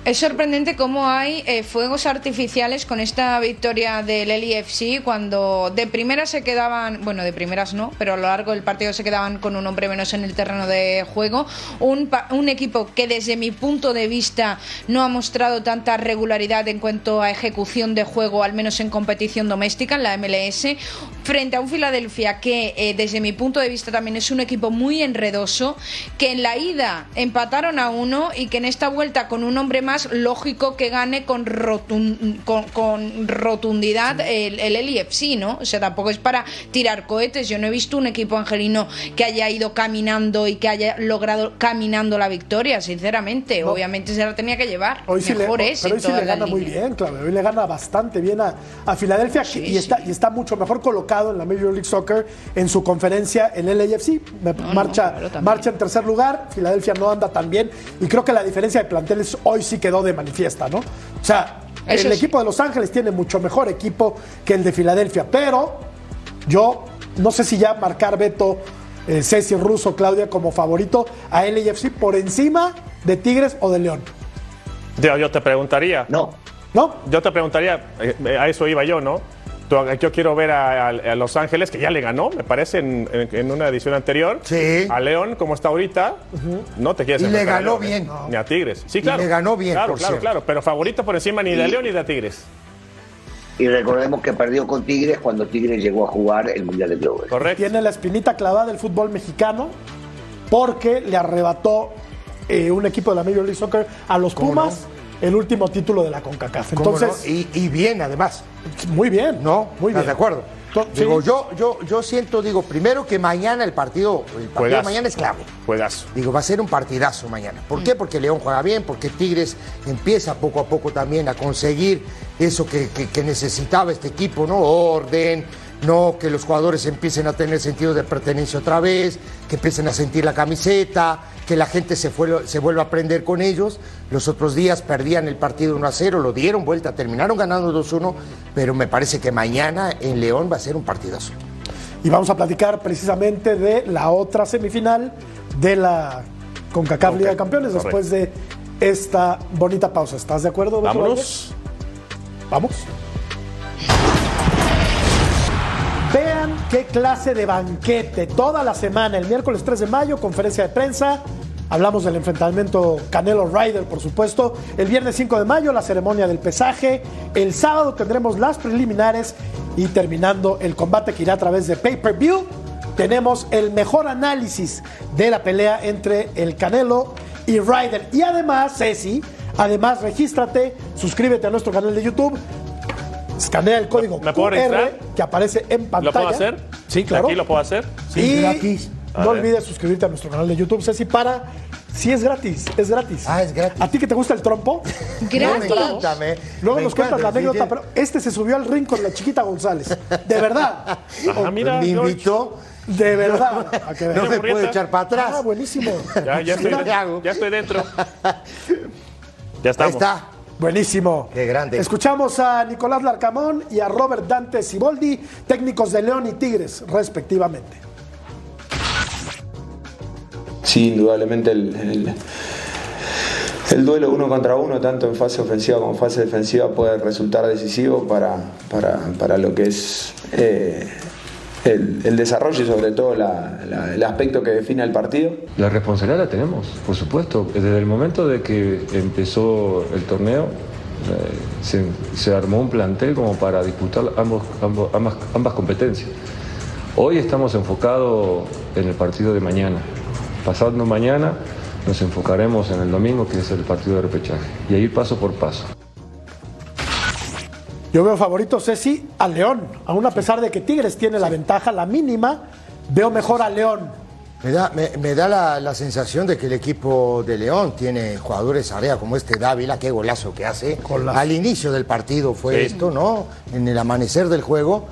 Es sorprendente cómo hay eh, fuegos artificiales con esta victoria del LFC cuando de primeras se quedaban, bueno, de primeras no, pero a lo largo del partido se quedaban con un hombre menos en el terreno de juego. Un, un equipo que desde mi punto de vista no ha mostrado tanta regularidad en cuanto a ejecución de juego, al menos en competición doméstica, en la MLS, frente a un Filadelfia que eh, desde mi punto de vista también es un equipo muy enredoso, que en la ida empataron a uno y que en esta vuelta con un hombre más lógico que gane con, con, con rotundidad el, el LFC, ¿no? O sea, tampoco es para tirar cohetes. Yo no he visto un equipo angelino que haya ido caminando y que haya logrado caminando la victoria, sinceramente. No. Obviamente se la tenía que llevar. Hoy sí le, Mejor es pero en hoy sí le gana muy bien, claro. Hoy le gana bastante bien a, a Filadelfia Sí, y, está, y está mucho mejor colocado en la Major League Soccer en su conferencia el LAFC. No, no, marcha, también. marcha en tercer lugar. Filadelfia no anda tan bien. Y creo que la diferencia de planteles hoy sí quedó de manifiesta, ¿no? O sea, Eso el sí. equipo de Los Ángeles tiene mucho mejor equipo que el de Filadelfia. Pero yo no sé si ya marcar Beto, eh, Ceci Russo, Claudia como favorito a LAFC por encima de Tigres o de León. Yo, yo te preguntaría. No, ¿No? Yo te preguntaría, eh, a eso iba yo, ¿no? Yo quiero ver a, a- a Los Ángeles, que ya le ganó, me parece, en, en- en una edición anterior. Sí. A León, como está ahorita, no te quieres Y le a ganó León, ¿eh? bien. Ni a Tigres. Sí, Y claro. le ganó bien, Claro, por claro, cierto. claro. Pero favorito por encima ni de Y- León ni de Tigres. y recordemos que perdió con Tigres cuando Tigres llegó a jugar el Mundial de Clubes. Correcto. Tiene la espinita clavada del fútbol mexicano porque le arrebató eh, un equipo de la Major League Soccer a los ¿Cómo Pumas el último título de la CONCACAF. Entonces, y, y bien, además. muy bien. ¿No? Muy ¿Estás bien. de acuerdo? Sí. Digo, yo, yo, yo siento, digo, primero que mañana el partido, el partido de mañana es clave. Juegazo. Digo, va a ser un partidazo mañana. ¿Por Mm. qué? Porque León juega bien, porque Tigres empieza poco a poco también a conseguir eso que, que- que necesitaba este equipo, ¿no? Orden, no que los jugadores empiecen a tener sentido de pertenencia otra vez, que empiecen a sentir la camiseta, que la gente se, fue- se vuelva a aprender con ellos. Los otros días perdían el partido 1 a 0, lo dieron vuelta, terminaron ganando 2-1, pero me parece que mañana en León va a ser un partidazo. Y vamos a platicar precisamente de la otra semifinal de la CONCACAF Liga de Campeones correcto. después de esta bonita pausa. ¿Estás de acuerdo? Beto Vámonos. Vamos. Qué clase de banquete. Toda la semana, el miércoles 3 de mayo, conferencia de prensa. Hablamos del enfrentamiento Canelo Ryder, por supuesto. El viernes 5 de mayo, la ceremonia del pesaje. El sábado tendremos las preliminares y terminando el combate que irá a través de pay-per-view. Tenemos el mejor análisis de la pelea entre el Canelo y Ryder. Y además, Ceci, además, regístrate, suscríbete a nuestro canal de YouTube. Escanea el código ¿Me puedo QR registrar? que aparece en pantalla. ¿Lo puedo hacer? Sí, claro. ¿Aquí lo puedo hacer? y gratis. No olvides suscribirte a nuestro canal de YouTube, Ceci, para... Si es gratis, es gratis. Ah, es gratis. ¿A ti que te gusta el trompo? Gratis. Luego me nos cuentas la anécdota, sí, pero este se subió al ring con la chiquita González. De verdad. Ajá, mira, me invitó. De verdad. A que No me puedo echar para atrás. Ah, buenísimo. Ya, ya, estoy, ya estoy dentro. Ya Ahí estamos. está. Buenísimo. Qué grande. Escuchamos a Nicolás Larcamón y a Robert Dante Siboldi, técnicos de León y Tigres, respectivamente. Sí, indudablemente el, el- el duelo uno contra uno, tanto en fase ofensiva como en fase defensiva, puede resultar decisivo para, para- para lo que es eh, el, desarrollo y sobre todo el aspecto que define el partido. La responsabilidad la tenemos, por supuesto. Desde el momento de que empezó el torneo, eh, se, armó un plantel como para disputar ambas competencias. Hoy estamos enfocados en el partido de mañana. Pasando mañana nos enfocaremos en el domingo, que es el partido de repechaje. Y ahí paso por paso. Yo veo favorito, Ceci, a León. Aún a pesar de que Tigres tiene la ventaja, la mínima, veo mejor a León. Me da, me, me da la, la sensación de que el equipo de León tiene jugadores área como este Dávila, qué golazo que hace. Golazo. Al inicio del partido fue Sí. esto, ¿no? En el amanecer del juego.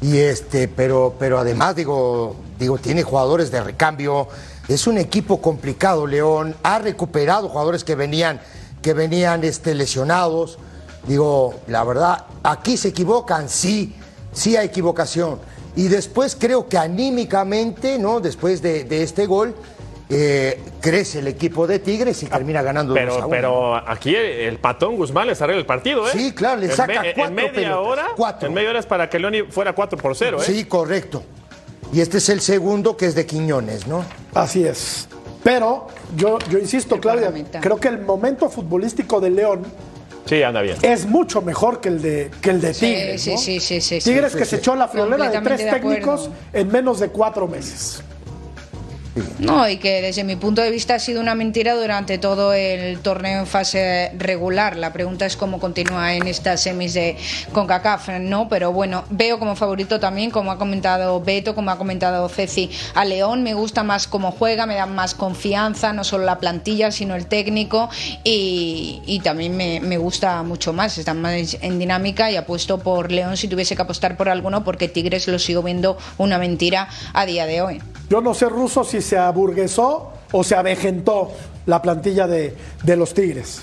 Y este, pero, pero además, digo, digo, tiene jugadores de recambio. Es un equipo complicado, León. Ha recuperado jugadores que venían, que venían este, lesionados. Digo, la verdad, aquí se equivocan, sí, sí hay equivocación. Y después creo que anímicamente, ¿no? Después de, de este gol, eh, crece el equipo de Tigres y termina ganando 2 a Pero, 1. pero aquí el patón Guzmán les arregla el partido, ¿eh? Sí, claro, le En saca me- en cuatro media pelotas, hora, cuatro. En media hora es para que Leoni fuera 4 por 0, ¿eh? Sí, correcto. Y este es el segundo que es de Quiñones, ¿no? Así es. Pero yo, yo insisto, Claudia, creo que el momento futbolístico de León Sí, anda bien. es mucho mejor que el de, que el de Sí, Tigres. sí, ¿no? sí, sí, sí, sí. Tigres sí, que sí. se echó la friolera de tres de técnicos en menos de cuatro meses. No, y que desde mi punto de vista ha sido una mentira durante todo el torneo en fase regular. La pregunta es cómo continúa en estas semis de CONCACAF, ¿no? Pero bueno, veo como favorito también, como ha comentado Beto, como ha comentado Ceci, a León. Me gusta más cómo juega, me da más confianza, no solo la plantilla, sino el técnico. Y, también me, me gusta mucho más, está más en dinámica y apuesto por León si tuviese que apostar por alguno, porque Tigres lo sigo viendo una mentira a día de hoy. Yo no sé, Ruso, si se aburguesó o se avejentó la plantilla de, de los Tigres.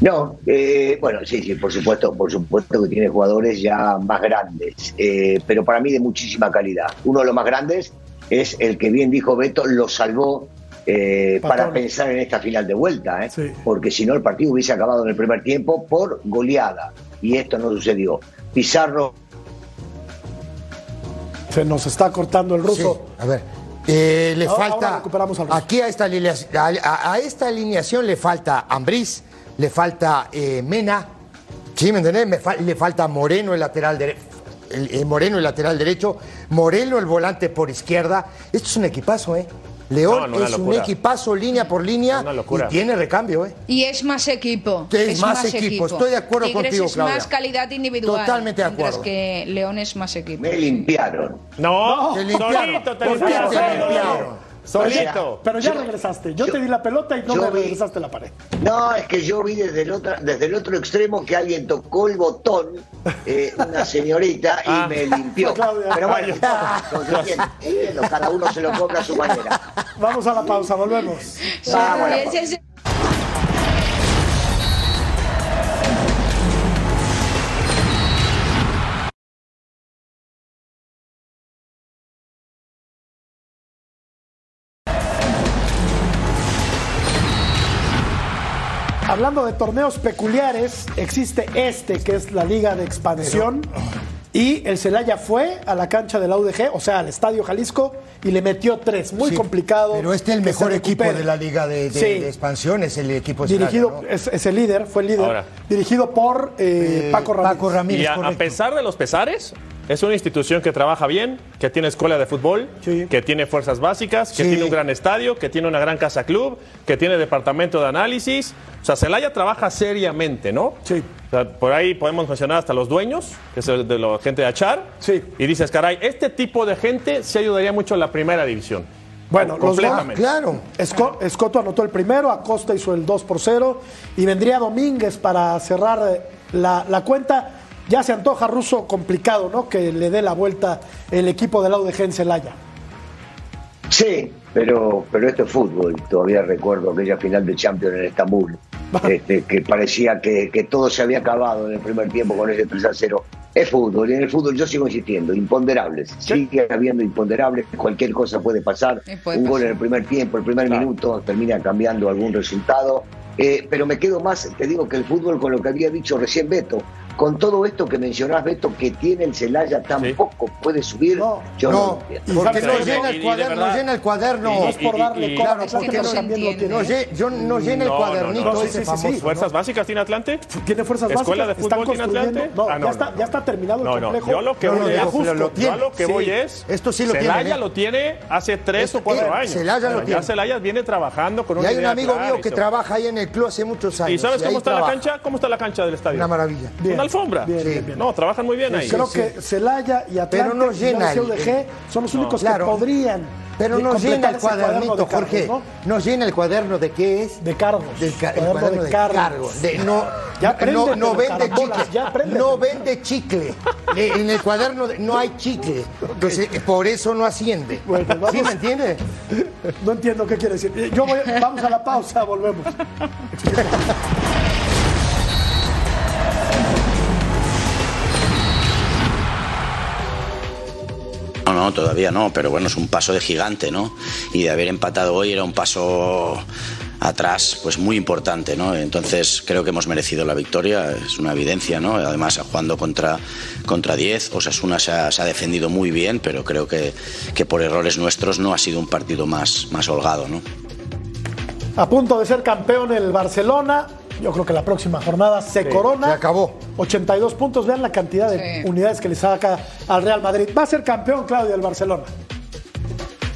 No, eh, bueno, sí, sí, por supuesto, por supuesto que tiene jugadores ya más grandes, eh, pero para mí de muchísima calidad. Uno de los más grandes es el que bien dijo Beto, lo salvó eh, para pensar en esta final de vuelta, ¿eh? Sí. porque si no el partido hubiese acabado en el primer tiempo por goleada, y esto no sucedió. Pizarro Se nos está cortando el ruso. Sí, a ver. eh, le Ahora- falta. ahora recuperamos al ruso. aquí a esta, alineación- a, a- a esta alineación le falta Ambriz, le falta eh, Mena. ¿Sí me entendés? Me fa- le falta Moreno, el lateral derecho. Moreno, el lateral derecho. Moreno, el volante por izquierda. Esto es un equipazo, ¿eh? León No, no, es un equipazo línea por línea y tiene recambio, ¿eh? Y es más equipo. Es más equipo, estoy de acuerdo Tigres contigo, es Claudia. más calidad individual. Totalmente de mientras acuerdo. que León es más equipo. me limpiaron. No, Te limpiaron. solito te ¿Por qué te limpiaron? Solito. Pero ya Yo- regresaste. Yo, yo- te di la pelota y no me vi- regresaste la pared. No, es que yo vi desde el otro, desde el otro extremo que alguien tocó el botón, eh, una señorita, y Ah. me limpió. Claudia. Pero bueno, entiendo, entiendo, cada uno se lo cobra a su manera. Vamos a la pausa, volvemos. Vamos a la Ese Hablando de torneos peculiares, existe este que es la Liga de Expansión. Y el Celaya fue a la cancha del AUDG, o sea, al Estadio Jalisco, y le metió tres. Muy Sí, complicado. Pero este es el mejor equipo de la liga de, de- Sí. de expansión, es el equipo de Dirigido, Celaya, ¿no? es, es el líder, fue el líder. Ahora. Dirigido por eh, Paco Ramírez. Paco Ramírez, Y a, a pesar de los pesares, es una institución que trabaja bien, que tiene escuela de fútbol, Sí. que tiene fuerzas básicas, que Sí. tiene un gran estadio, que tiene una gran casa club, que tiene departamento de análisis. O sea, Celaya trabaja seriamente, ¿no? Sí. O sea, por ahí podemos mencionar hasta los dueños, que es el de la gente de Achar. Sí. Y dices, caray, este tipo de gente sí ayudaría mucho a la primera división. Bueno, los completamente. Claro. Esco- Escoto anotó el primero, Acosta hizo el 2 por 0 y vendría Domínguez para cerrar eh, la, la cuenta. Ya se antoja ruso complicado, ¿no? Que le dé la vuelta el equipo del AUDG en Celaya. Sí, pero, pero esto es fútbol. Todavía recuerdo aquella final de Champions en Estambul, este, que parecía que, que todo se había acabado en el primer tiempo con ese 3 a 0. Es fútbol, y en el fútbol yo sigo insistiendo, imponderables. Sigue habiendo imponderables, cualquier cosa puede pasar. Sí, puede Un gol en el primer tiempo, el primer minuto, termina cambiando algún resultado. Eh, pero me quedo más, te digo que el fútbol con lo que había dicho recién Beto, con todo esto que mencionás, Beto, que tiene el Celaya, tampoco puede subir. No, yo no, entiendo. porque no Y- llena y- y el de cuaderno, verdad- no llena el cuaderno. y- No es por darle y- Claro, porque no, también lo entiende. no, yo- no llena el No, cuadernito no, no. Ese famoso. ¿Fuerzas básicas tiene Atlante? Tiene fuerzas ¿Escuela básicas. de fútbol están tiene construyendo. Atlante? No, Ah, no, ya, no, está, no. ya está terminado No, el no, complejo. yo lo que No, voy no, es, justo, yo a lo que Sí. voy es, Esto sí lo tiene, Celaya ¿eh? lo tiene hace tres o cuatro años. Celaya lo Ya tiene. Celaya viene trabajando con Y una hay un amigo mío y que trabaja ahí en el club hace muchos años. ¿Y sabes cómo está la cancha? ¿Cómo está la cancha del estadio? Una maravilla. Bien. Una alfombra. Bien, Sí. bien, bien. No, trabajan muy bien ahí. Creo sí. que Celaya y Atlante Pero no y llena el- CUDG son los únicos Claro. que podrían Pero de- no completar llena el cuaderno cuadernito, de cargos, Jorge. ¿no? No llena el cuaderno de qué es. De cargos. Del ca- el Cuaderno cuaderno de de cargos. cargos. De- no, Ya no, no vende chicle. no vende chicle. Eh, En el cuaderno de- no hay chicle. Entonces, eh, por eso no asciende. Bueno, vamos. ¿Sí me entiende? No entiendo qué quiere decir. Yo voy, vamos a la pausa, volvemos. No, no, todavía no, pero bueno, es un paso de gigante, ¿no? Y de haber empatado hoy era un paso atrás, pues muy importante, ¿no? Entonces creo que hemos merecido la victoria, es una evidencia, ¿no? Además, jugando contra, contra 10, Osasuna se ha, se ha defendido muy bien, pero creo que, que por errores nuestros no ha sido un partido más, más holgado, ¿no? A punto de ser campeón el Barcelona. Yo creo que la próxima jornada se corona. Se acabó. 82 puntos. Vean la cantidad de Sí. unidades que le saca al Real Madrid. Va a ser campeón, Claudio, el Barcelona.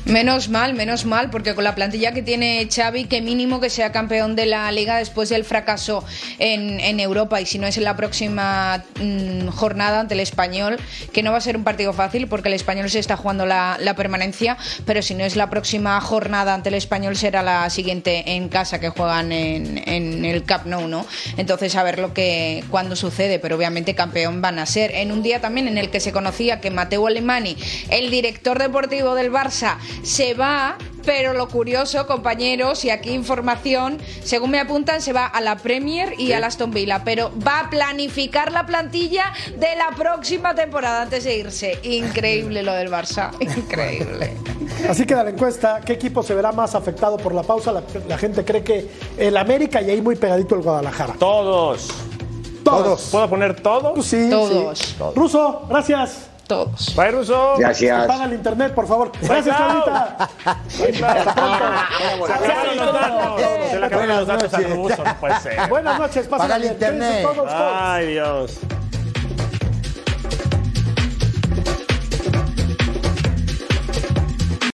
Menos mal, menos mal, porque con la plantilla que tiene Xavi, que mínimo que sea campeón de la liga después del fracaso en, Europa y si no es en la próxima mm, jornada ante el español, que no va a ser un partido fácil porque el español se está jugando la, permanencia, pero si no es la próxima jornada ante el español será la siguiente en casa que juegan en, el Camp Nou, ¿no? Entonces a ver lo que cuando sucede, pero obviamente campeón van a ser. En un día también en el que se conocía que Mateo Alemani, el director deportivo del Barça, se va, pero lo curioso, compañeros, y aquí información, según me apuntan, se va a la Premier y a la Aston Villa, pero va a planificar la plantilla de la próxima temporada antes de irse. Increíble lo del Barça, increíble. Así queda la encuesta. ¿Qué equipo se verá más afectado por la pausa? La, la gente cree que el América y ahí muy pegadito el Guadalajara. Todos. Todos. ¿Puedo poner todos? Pues sí, Todos. sí. Ruso, gracias. Todos. Bye, Russo. Gracias. Apaga el internet, por favor. Gracias, pronto. Se le acabaron los datos. Se le acabaron los datos al Buenas ruso, no puede ser. Buenas noches, Paga pasen el internet. Ay, Dios.